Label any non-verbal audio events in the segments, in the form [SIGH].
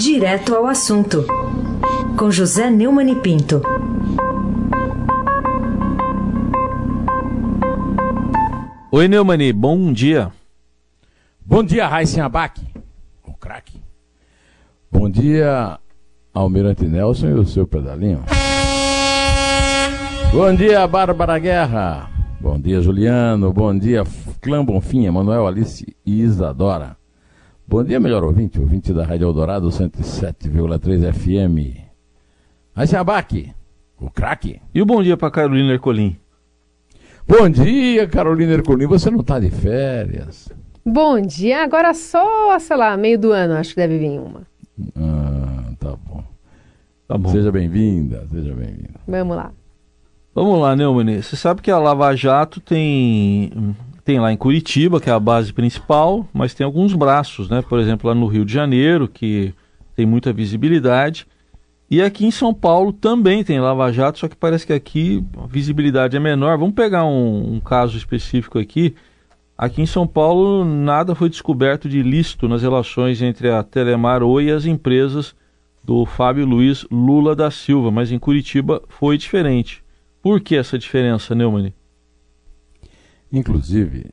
Direto ao assunto, com José Neumann e Pinto. Oi, Neumani, bom dia. Bom dia, Raíssen Abac, o craque. Bom dia, Almirante Nelson e o seu pedalinho. Bom dia, Bárbara Guerra. Bom dia, Juliano. Bom dia, Clã Bonfim, Manuel Alice e Isadora. Bom dia, melhor ouvinte, ouvinte da Rádio Eldorado 107,3 FM. Abac, o craque. E o bom dia para Carolina Ercolim. Bom dia, Carolina Ercolim. Você não está de férias? Bom dia. Agora só, sei lá, meio do ano, acho que deve vir uma. Ah, tá bom. Tá bom. Seja bem-vinda, seja bem-vinda. Vamos lá. Vamos lá, Neumann. Você sabe que a Lava Jato tem, tem lá em Curitiba, que é a base principal, mas tem alguns braços, né? Por exemplo, lá no Rio de Janeiro, que tem muita visibilidade. E aqui em São Paulo também tem Lava Jato, só que parece que aqui a visibilidade é menor. Vamos pegar um, um caso específico aqui. Aqui em São Paulo, nada foi descoberto de ilícito nas relações entre a Telemar Oi e as empresas do Fábio Luiz Lula da Silva, mas em Curitiba foi diferente. Por que essa diferença, Neumann? Inclusive,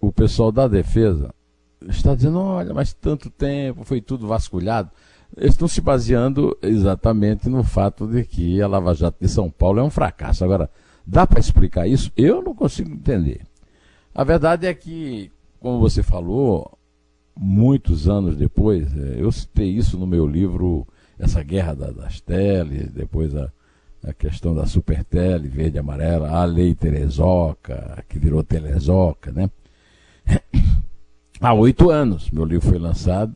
o pessoal da defesa está dizendo: olha, mas tanto tempo, foi tudo vasculhado eles estão se baseando exatamente no fato de que a Lava Jato de São Paulo é um fracasso. Agora, dá para explicar isso? Eu não consigo entender. A verdade é que, como você falou, muitos anos depois, é, eu citei isso no meu livro, essa guerra das teles, depois a, a questão da supertele, verde e amarela, a lei Terezoca, que virou Telezoca, né? [COUGHS] Há oito anos meu livro foi lançado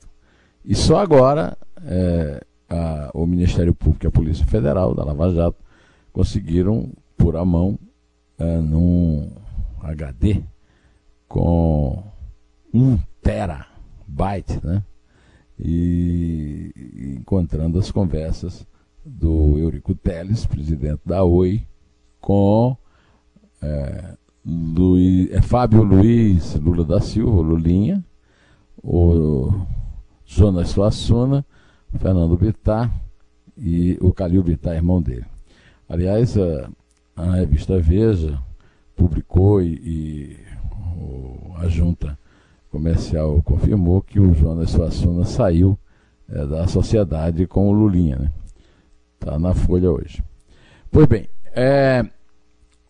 e só agora é, a, o Ministério Público e a Polícia Federal da Lava Jato conseguiram pôr a mão é, num HD com um terabyte, né? E encontrando as conversas do Eurico Teles, presidente da Oi, com é, Luiz, é, Fábio Luiz Lula da Silva, Lulinha, o Jonas Suassuna, Fernando Bittar e o Calil Bittar, irmão dele. Aliás, a, a revista Veja publicou e, e o, a junta comercial confirmou que o Jonas Suassuna saiu é, da sociedade com o Lulinha. Né? Tá na Folha hoje. Pois bem, é,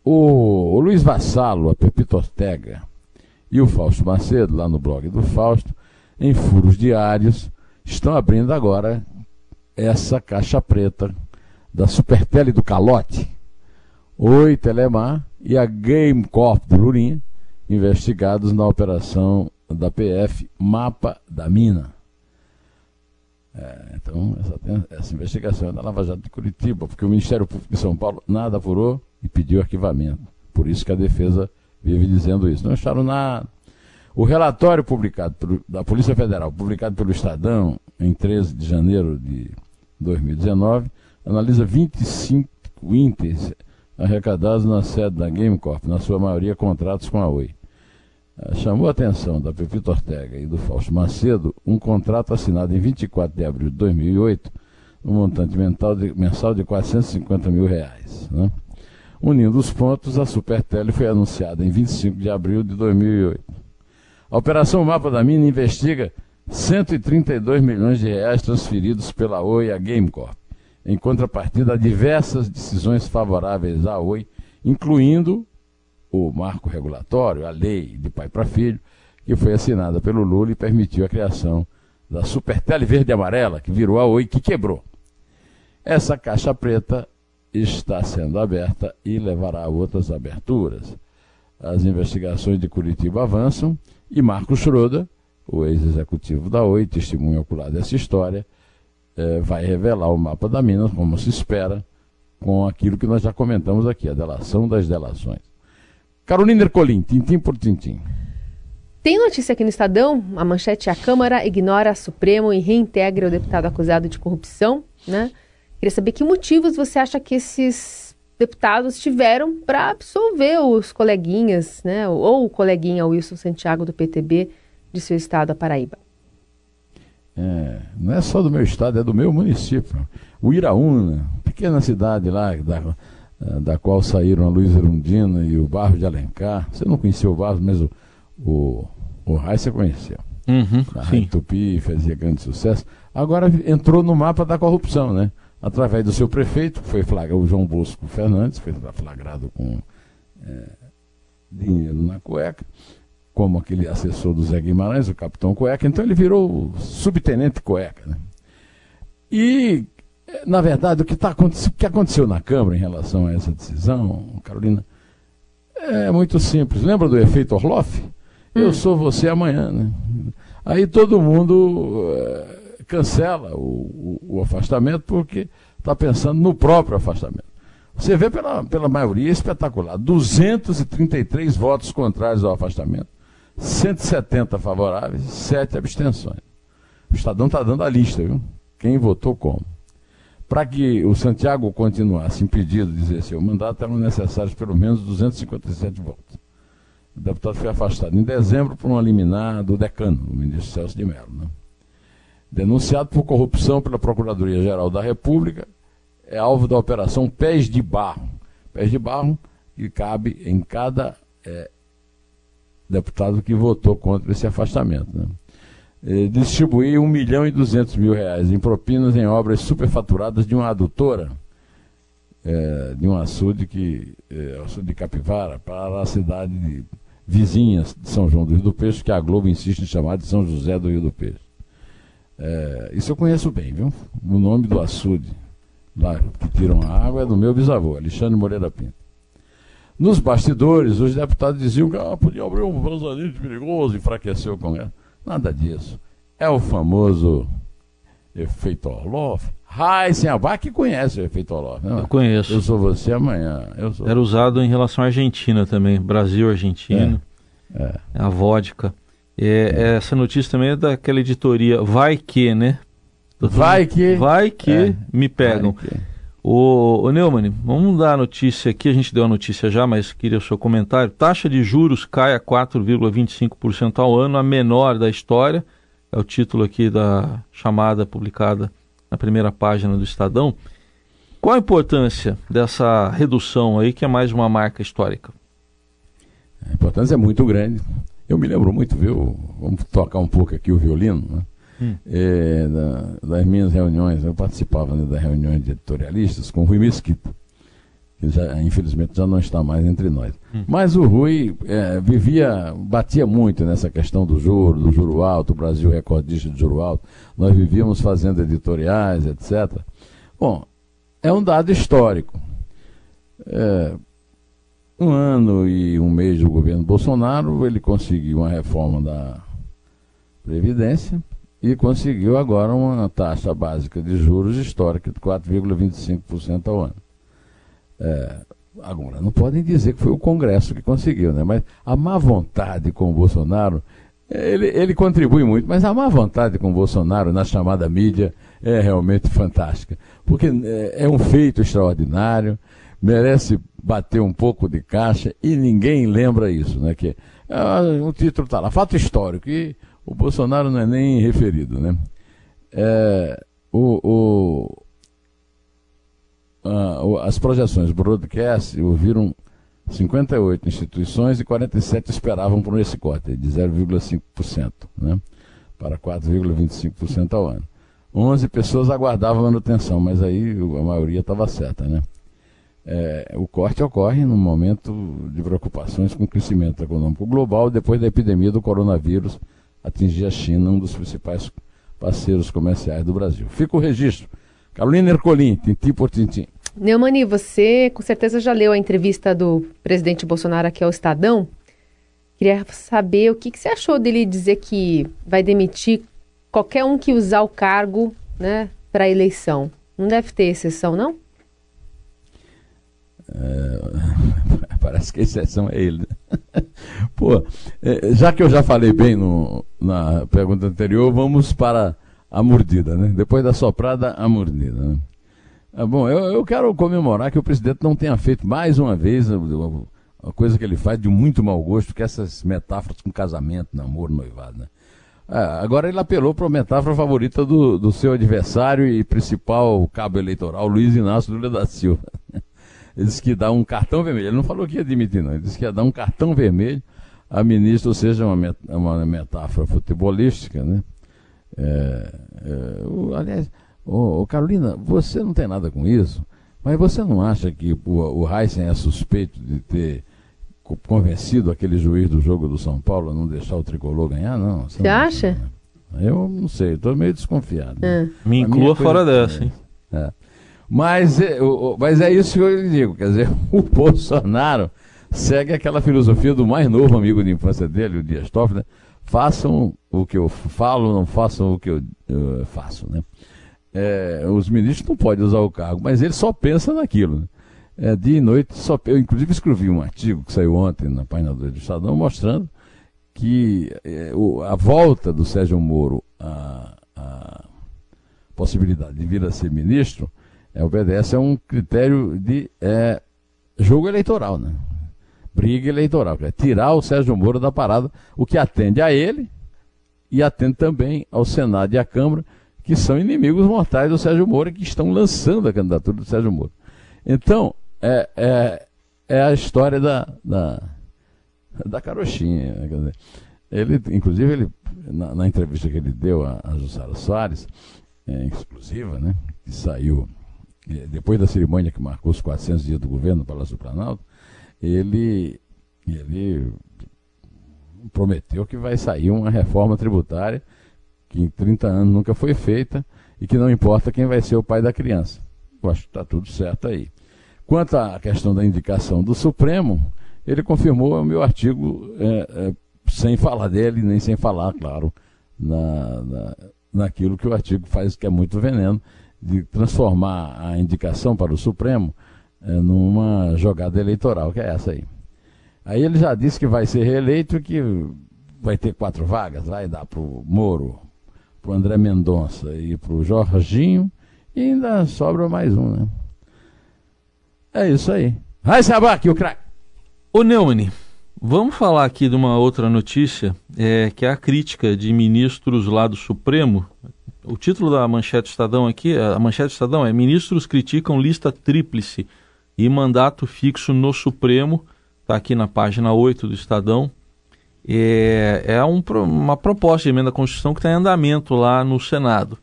o, o Luiz Vassalo, a Pepito Ortega e o Fausto Macedo, lá no blog do Fausto, em furos diários, estão abrindo agora essa caixa preta da Supertele do Calote, Oi Telemar e a Game Corp do Lurinha, investigados na operação da PF Mapa da Mina. É, então, essa, essa, investigação é da Lava Jato de Curitiba, porque o Ministério Público de São Paulo nada apurou e pediu arquivamento. Por isso que a defesa vive dizendo isso. Não acharam nada. O relatório publicado por, da Polícia Federal, publicado pelo Estadão em 13 de janeiro de 2019, analisa 25 índices arrecadados na sede da GameCorp, na sua maioria contratos com a Oi. Ah, chamou a atenção da Pepito Ortega e do Fausto Macedo um contrato assinado em 24 de abril de 2008, um montante de, mensal de 450 mil reais. Né? Unindo os pontos, a Supertele foi anunciada em 25 de abril de 2008. A Operação Mapa da Mina investiga 132 milhões de reais transferidos pela Oi à Gamecorp, em contrapartida a diversas decisões favoráveis à Oi, incluindo o marco regulatório, a lei de pai para filho, que foi assinada pelo Lula e permitiu a criação da Supertele Verde e Amarela, que virou a Oi, que quebrou. Essa caixa preta está sendo aberta e levará a outras aberturas. As investigações de Curitiba avançam e Marcos Schroeder, o ex-executivo da Oi, testemunho ocular dessa história, é, vai revelar o mapa da mina, como se espera, com aquilo que nós já comentamos aqui, a delação das delações. Carolina Ercolim, tintim por tintim. Tem notícia aqui no Estadão, a manchete a Câmara ignora Supremo e reintegra o deputado acusado de corrupção, né? Queria saber que motivos você acha que esses deputados tiveram para absolver os coleguinhas, né, ou o coleguinha Wilson Santiago do PTB de seu estado, a Paraíba. é, não é só do meu estado, é do meu município. O Iraúna, pequena cidade lá, da, da qual saíram a Luiz Erundina e o Barro de Alencar. Você não conhecia o Barro, mas o, o, o Rai você conheceu. Uhum, a Rai Tupi fazia grande sucesso. Agora entrou no mapa da corrupção, né? Através do seu prefeito, foi flagrado, o João Bosco Fernandes, foi flagrado com é, dinheiro na cueca como aquele assessor do Zé Guimarães, o capitão Cueca, então ele virou subtenente Cueca. Né? E, na verdade, o que, tá, o que aconteceu na Câmara em relação a essa decisão, Carolina, é muito simples. Lembra do efeito Orloff? Eu hum. sou você amanhã. Né? Aí todo mundo é, cancela o, o, o afastamento porque está pensando no próprio afastamento. Você vê pela, pela maioria espetacular: 233 votos contrários ao afastamento 170 favoráveis, 7 abstenções. O Estadão está dando a lista, viu? Quem votou como. Para que o Santiago continuasse impedido de exercer o mandato, eram necessários pelo menos 257 votos. O deputado foi afastado em dezembro por um liminar do decano, o ministro Celso de Mello. Né? Denunciado por corrupção pela Procuradoria-Geral da República, é alvo da Operação Pés de Barro. Pés de Barro que cabe em cada é, deputado que votou contra esse afastamento. Né? Distribuir 1 milhão e 200 mil reais em propinas em obras superfaturadas de uma adutora, é, de um açude, que, é, açude de Capivara, para a cidade de, vizinha de São João do Rio do Peixe, que a Globo insiste em chamar de São José do Rio do Peixe. É, isso eu conheço bem, viu? O nome do açude lá que tiram a água é do meu bisavô, Alexandre Moreira Pinto. Nos bastidores, os deputados diziam que ah, podia abrir um vazamento perigoso, enfraquecer o Congresso. Nada disso. É o famoso efeito Orloff. Raíssen Abac que conhece o efeito Orloff. Não? Eu conheço. Eu sou você amanhã. Sou... Era usado em relação à Argentina também. Brasil, Argentina. É. é. A vodka. É, é. Essa notícia também é daquela editoria Vai Que, né? Vai que. Vai que é. me pegam. Vai que. O, o Neumann, vamos dar a notícia aqui, a gente deu a notícia já, mas queria o seu comentário. Taxa de juros cai a 4,25% ao ano, a menor da história. É o título aqui da chamada publicada na primeira página do Estadão. Qual a importância dessa redução aí, que é mais uma marca histórica? A importância é muito grande. Eu me lembro muito, viu? Vamos tocar um pouco aqui o violino, né? Hum. é, da, das minhas reuniões, eu participava né, das reuniões de editorialistas com o Rui Mesquita, que já, infelizmente já não está mais entre nós. Hum. Mas o Rui é, vivia, batia muito nessa questão do juro, do juro alto, o Brasil recordista de juro alto, nós vivíamos fazendo editoriais, etc. Bom, é um dado histórico. É, um ano e um mês do governo Bolsonaro, ele conseguiu uma reforma da Previdência, e conseguiu agora uma taxa básica de juros histórica de 4,25% ao ano. É, agora, não podem dizer que foi o Congresso que conseguiu, né? mas a má vontade com o Bolsonaro, ele, ele contribui muito, mas a má vontade com o Bolsonaro na chamada mídia é realmente fantástica, porque é, é um feito extraordinário, merece bater um pouco de caixa e ninguém lembra isso, né? Que é, o título está lá, fato histórico, e o Bolsonaro não é nem referido, né? É, o, o, a, as projeções broadcast ouviram 58 instituições e 47 esperavam por esse corte de 0,5%, né? Para 4,25% ao ano. 11 pessoas aguardavam manutenção, mas aí a maioria estava certa, né? É, o corte ocorre num momento de preocupações com o crescimento econômico global depois da epidemia do coronavírus atingir a China, um dos principais parceiros comerciais do Brasil. Fica o registro. Carolina Ercolim, tintim por tintim. Neumani, você com certeza já leu a entrevista do presidente Bolsonaro aqui ao Estadão. Queria saber o que, que você achou dele dizer que vai demitir qualquer um que usar o cargo né, para a eleição. Não deve ter exceção, não? É, [LAUGHS] parece que a exceção é ele. Né? Pô, é, já que eu já falei bem no, na pergunta anterior, vamos para a mordida, né? Depois da soprada, a mordida. Né? Ah, bom, eu, eu quero comemorar que o presidente não tenha feito mais uma vez a, coisa que ele faz de muito mau gosto, que é essas metáforas com casamento, namoro, noivado, né? É, agora ele apelou para a metáfora favorita do, do seu adversário e principal cabo eleitoral, Luiz Inácio Lula da Silva. [LAUGHS] Ele disse que dá um cartão vermelho. Ele não falou que ia demitir, não. Ele disse que ia dar um cartão vermelho a ministra, ou seja, uma, uma metáfora futebolística, né? É, é, o, aliás, o, o, Carolina, você não tem nada com isso, mas você não acha que o, o Heisen é suspeito de ter convencido aquele juiz do jogo do São Paulo a não deixar o tricolor ganhar, não. Você, você acha? Né? Eu não sei, estou meio desconfiado. É. Me inclua fora dessa, hein? É. Mas, é, mas é isso que eu lhe digo, quer dizer, [LAUGHS] o Bolsonaro segue aquela filosofia do mais novo amigo de infância dele, o Dias Toffler, façam o que eu falo, não façam o que eu, eu faço, né? É, os ministros não podem usar o cargo, mas ele só pensa naquilo. Né? É, dia e noite, só, eu inclusive escrevi um artigo que saiu ontem na página do Estadão mostrando que é, o, a volta do Sérgio Moro à, à, possibilidade de vir a ser ministro é, obedece a um critério de é, jogo eleitoral, né? Briga eleitoral, é tirar o Sérgio Moro da parada, o que atende a ele e atende também ao Senado e à Câmara, que são inimigos mortais do Sérgio Moro e que estão lançando a candidatura do Sérgio Moro. Então, é, é, é a história da, da, da carochinha. Né? Ele, inclusive, ele, na, na, entrevista que ele deu a, a Jussara Soares, é, exclusiva, né, que saiu é, depois da cerimônia que marcou os 400 dias do governo no Palácio do Planalto, ele, ele prometeu que vai sair uma reforma tributária que em 30 anos nunca foi feita e que não importa quem vai ser o pai da criança. Eu acho que está tudo certo aí. Quanto à questão da indicação do Supremo, ele confirmou o meu artigo é, é, sem falar dele, nem sem falar, claro, na, na, naquilo que o artigo faz, que é muito veneno, de transformar a indicação para o Supremo numa jogada eleitoral, que é essa aí. Aí ele já disse que vai ser reeleito, que vai ter quatro vagas, vai dar para o Moro, para o André Mendonça e para o Jorginho, e ainda sobra mais um, né? É isso aí. Vai se aqui, o craque. Ô Neumann, vamos falar aqui de uma outra notícia, é, que é a crítica de ministros lá do Supremo. O título da manchete Estadão aqui, a manchete Estadão é Ministros criticam lista tríplice e mandato fixo no Supremo, está aqui na página 8 do Estadão. É, é um, uma proposta de emenda à Constituição que está em andamento lá no Senado.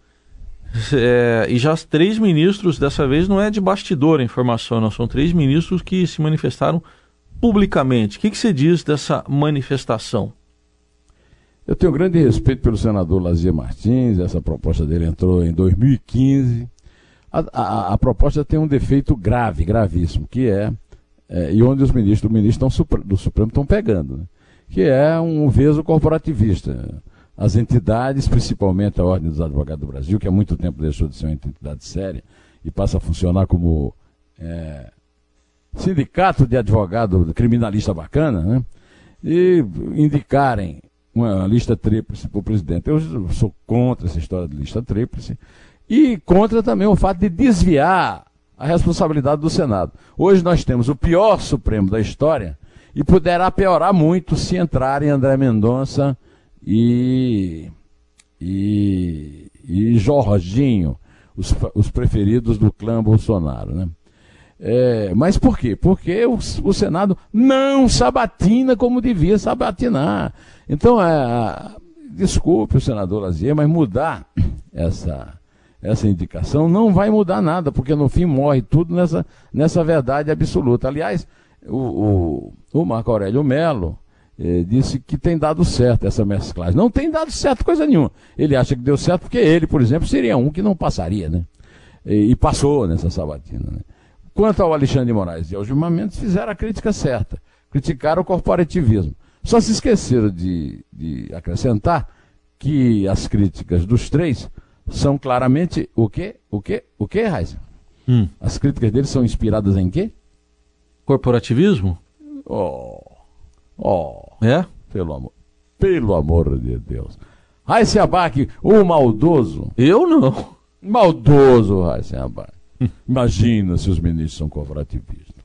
É, e já os três ministros, dessa vez não é de bastidor a informação, não, são três ministros que se manifestaram publicamente. O que, que você diz dessa manifestação? Eu tenho grande respeito pelo senador Lazier Martins, essa proposta dele entrou em 2015. A, a, a, proposta tem um defeito grave, gravíssimo, que é, é e onde os ministros do ministro do Supremo estão pegando, né? que é um veso corporativista. As entidades, principalmente a Ordem dos Advogados do Brasil, que há muito tempo deixou de ser uma entidade séria e passa a funcionar como é, sindicato de advogado criminalista bacana, né? e indicarem uma lista tríplice para o presidente. Eu sou contra essa história de lista tríplice. E contra também o fato de desviar a responsabilidade do Senado. Hoje nós temos o pior Supremo da história e poderá piorar muito se entrarem André Mendonça e, e, e Jorginho, os, os preferidos do clã Bolsonaro. Né? É, mas por quê? Porque o, o, Senado não sabatina como devia sabatinar. Então, é, desculpe o senador Lazier, mas mudar essa essa indicação, não vai mudar nada, porque no fim morre tudo nessa, nessa verdade absoluta. Aliás, o, o, o Marco Aurélio Melo eh, disse que tem dado certo essa mesclagem. Não tem dado certo coisa nenhuma. Ele acha que deu certo porque ele, por exemplo, seria um que não passaria, né? E, e passou nessa sabatina. Né? Quanto ao Alexandre de Moraes e ao Gilmar Mendes, fizeram a crítica certa. Criticaram o corporativismo. Só se esqueceram de, de acrescentar que as críticas dos três são claramente o quê? O quê? O quê, Raiz? Hum. As críticas dele são inspiradas em quê? Corporativismo? Oh. Oh. É? Pelo amor. Pelo amor de Deus. Raíssa Abac, o maldoso. Eu não. Maldoso, Raíssa Abac. Imagina se os ministros são corporativistas.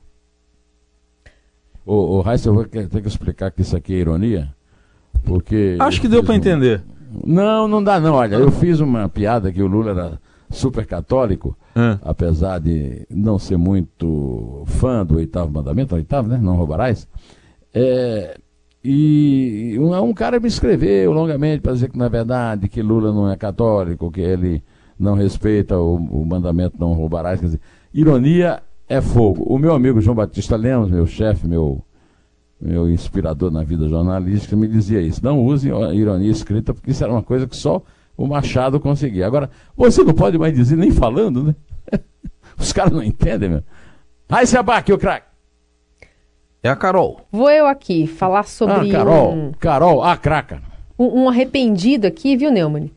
Ô, ô Raíssa, eu vou ter que explicar que isso aqui é ironia. Porque. Acho que deu para entender. Não, não dá não. Olha, eu fiz uma piada que o Lula era super católico, Ah. apesar de não ser muito fã do oitavo mandamento, oitavo, né? Não roubarás. É, e um, um cara me escreveu longamente para dizer que é verdade, que Lula não é católico, que ele não respeita o, o mandamento não roubarás. Quer dizer, ironia é fogo. O meu amigo João Batista Lemos, meu chefe, meu, meu inspirador na vida jornalística, me dizia isso. Não use ironia escrita, porque isso era uma coisa que só o Machado conseguia. Agora, você não pode mais dizer nem falando, né? [LAUGHS] Os caras não entendem, meu. Aí se abaque, o craque. É a Carol. Vou eu aqui falar sobre Ah, Carol. um, Carol, a craca. um, um arrependido aqui, viu, Neumann?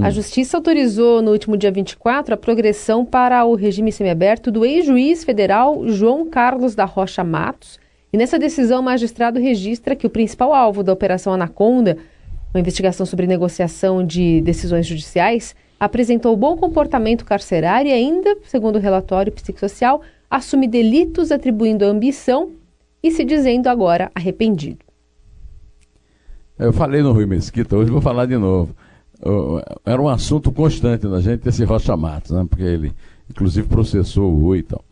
A Justiça autorizou no último dia 24 a progressão para o regime semiaberto do ex-juiz federal João Carlos da Rocha Matos. E nessa decisão, o magistrado registra que o principal alvo da Operação Anaconda, uma investigação sobre negociação de decisões judiciais, apresentou bom comportamento carcerário e ainda, segundo o relatório psicossocial, assume delitos atribuindo ambição e se dizendo agora arrependido. Eu falei no Rui Mesquita, hoje vou falar de novo. Era um assunto constante da gente, esse Rocha Matos, né? Porque ele, inclusive, processou o Rui e tal.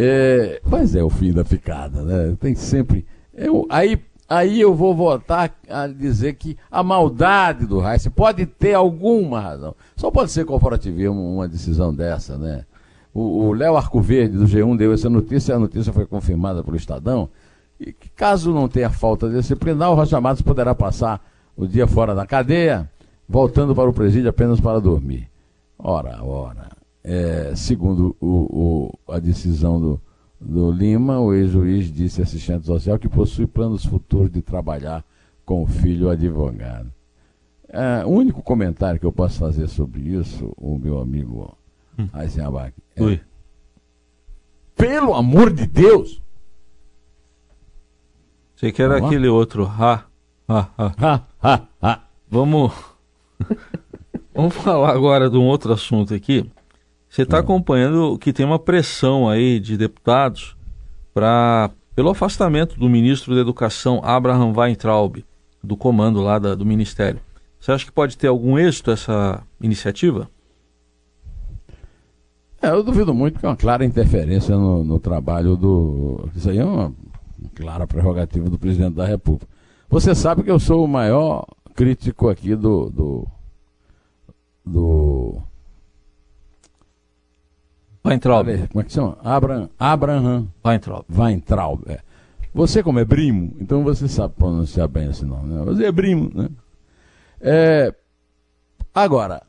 É, mas é o fim da picada, né? Tem sempre. Eu, aí, aí eu vou voltar a dizer que a maldade do Reis pode ter alguma razão. Só pode ser corporativismo uma decisão dessa, né? O Léo Arcoverde, do G1, deu essa notícia, a notícia foi confirmada pelo Estadão. E que caso não tenha falta disciplinar, o Rocha Matos poderá passar o dia fora da cadeia, voltando para o presídio apenas para dormir. Ora, ora. É, segundo o, o- a decisão do, do Lima, o ex-juiz disse assistente social que possui planos futuros de trabalhar com o filho advogado. É, o único comentário que eu posso fazer sobre isso, o meu amigo Eisenbach, é, Ui. pelo amor de Deus! Você que era Vamos lá? aquele outro. Ha, ha, ha. Ha, ha, ha. Vamos. [LAUGHS] Vamos falar agora de um outro assunto aqui. Você está acompanhando que tem uma pressão aí de deputados para pelo afastamento do ministro da Educação Abraham Weintraub do comando lá da- do ministério. Você acha que pode ter algum êxito essa iniciativa? É, eu duvido muito que é uma clara interferência no, no trabalho do. Isso aí é uma clara prerrogativa do presidente da República. Você sabe que eu sou o maior crítico aqui do. do. do Weintraub. como é que chama? Abraham, Abraham Weintraub. Weintraub. é. Você, como é primo, então você sabe pronunciar bem esse nome. Né? Você é primo, né? É, agora,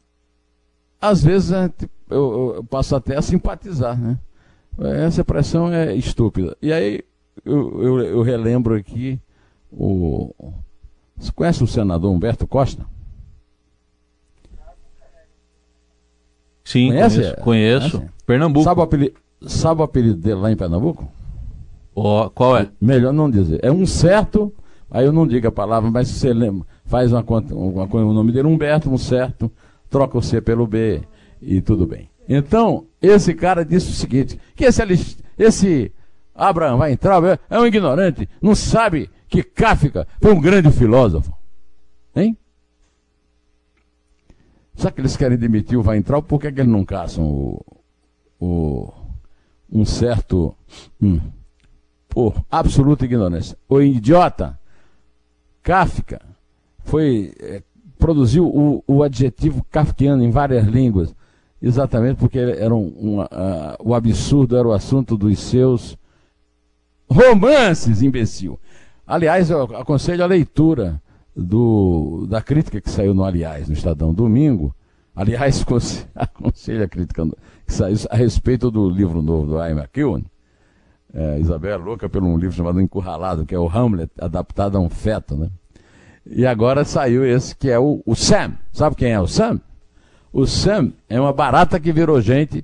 às vezes a gente- eu, eu- eu passo até a simpatizar, né? Essa pressão é estúpida. E aí eu, eu- eu relembro aqui o. Você conhece o senador Humberto Costa? Sim, Conhece? conheço. conheço. Conhece? Pernambuco. Sabe o, apelido, sabe o apelido dele lá em Pernambuco? Ó, qual é? Melhor não dizer. É um certo, aí eu não digo a palavra, mas você lembra, faz uma conta, uma o nome dele é Humberto, um certo, troca o C pelo B e tudo bem. Então, esse cara disse o seguinte, que esse, esse Abraham vai entrar, é, é um ignorante, não sabe que Kafka foi um grande filósofo. Hein? Será que eles querem demitir o Weintraub? Por que, que eles não caçam o, o- um certo... hum, por absoluta ignorância. O idiota Kafka foi eh, produziu o, o adjetivo kafkiano em várias línguas, exatamente porque era um, um, ah, o absurdo era o assunto dos seus romances, imbecil. Aliás, eu aconselho a leitura do, da crítica que saiu no Aliás, no Estadão Domingo. Aliás, [LAUGHS] conse- aconselho a saiu a respeito do livro novo do Ian McEwan. É, Isabel é louca por um livro chamado Encurralado, que é o Hamlet adaptado a um feto, né? E agora saiu esse que é o, o Sam. Sabe quem é o Sam? O Sam é uma barata que virou gente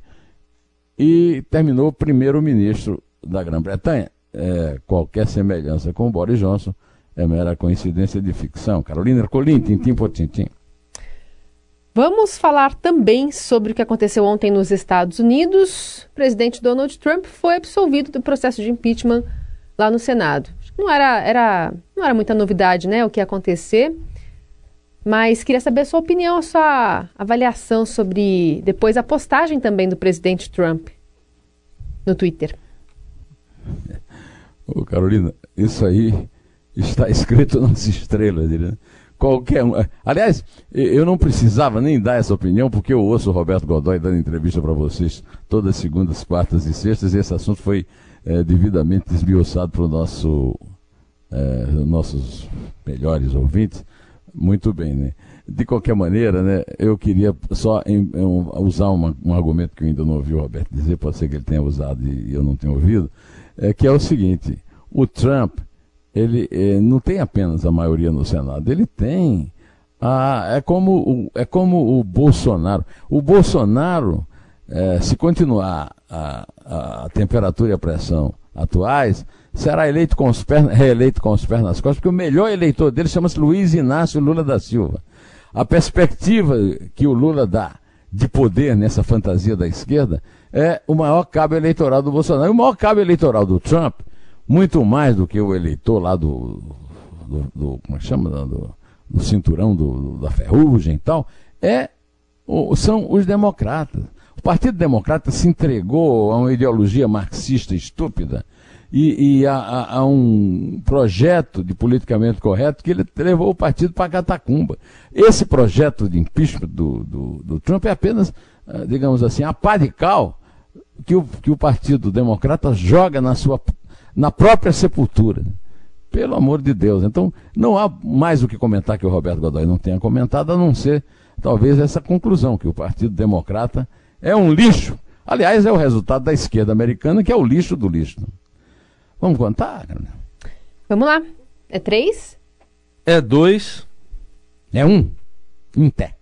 e terminou primeiro-ministro da Grã-Bretanha. É, qualquer semelhança com o Boris Johnson é mera coincidência de ficção. Carolina Ercolim, tintim por tintim. Vamos falar também sobre o que aconteceu ontem nos Estados Unidos. O presidente Donald Trump foi absolvido do processo de impeachment lá no Senado. Não era, era, não era muita novidade, né, o que ia acontecer. Mas queria saber a sua opinião, a sua avaliação sobre depois a postagem também do presidente Trump no Twitter. Ô Carolina, isso aí está escrito [LAUGHS] nas estrelas, né? Qualquer um. Aliás, eu não precisava nem dar essa opinião, porque eu ouço o Roberto Godoy dando entrevista para vocês todas segundas, quartas e sextas, e esse assunto foi é, devidamente esmiuçado para nosso, é, nossos melhores ouvintes. Muito bem, né? De qualquer maneira, né, eu queria só em, em, usar uma, um argumento que eu ainda não ouvi o Roberto dizer, pode ser que ele tenha usado e eu não tenha ouvido, é que é o seguinte: o Trump ele é, não tem apenas a maioria no Senado, ele tem. A, é, como o, é como o Bolsonaro. O Bolsonaro, é, se continuar a, a, temperatura e a pressão atuais, será eleito com os pernas, [LAUGHS] reeleito com os pés nas costas, porque o melhor eleitor dele chama-se Luiz Inácio Lula da Silva. A perspectiva que o Lula dá de poder nessa fantasia da esquerda é o maior cabo eleitoral do Bolsonaro. E o maior cabo eleitoral do Trump muito mais do que o eleitor lá do, do, do como é que chama, do, do cinturão do, da ferrugem e tal, é, são os democratas. O Partido Democrata se entregou a uma ideologia marxista estúpida e, e a, a, a, um projeto de politicamente correto que ele levou o partido para a catacumba. Esse projeto de impeachment do, do, do Trump é apenas, ah, digamos assim, a parical que o, que o Partido Democrata joga na sua na própria sepultura. Pelo amor de Deus. Então, não há mais o que comentar que o Roberto Godoy não tenha comentado, a não ser talvez essa conclusão, que o Partido Democrata é um lixo. Aliás, é o resultado da esquerda americana, que é o lixo do lixo. Vamos contar? Vamos lá. É três? É dois. É um. Em pé.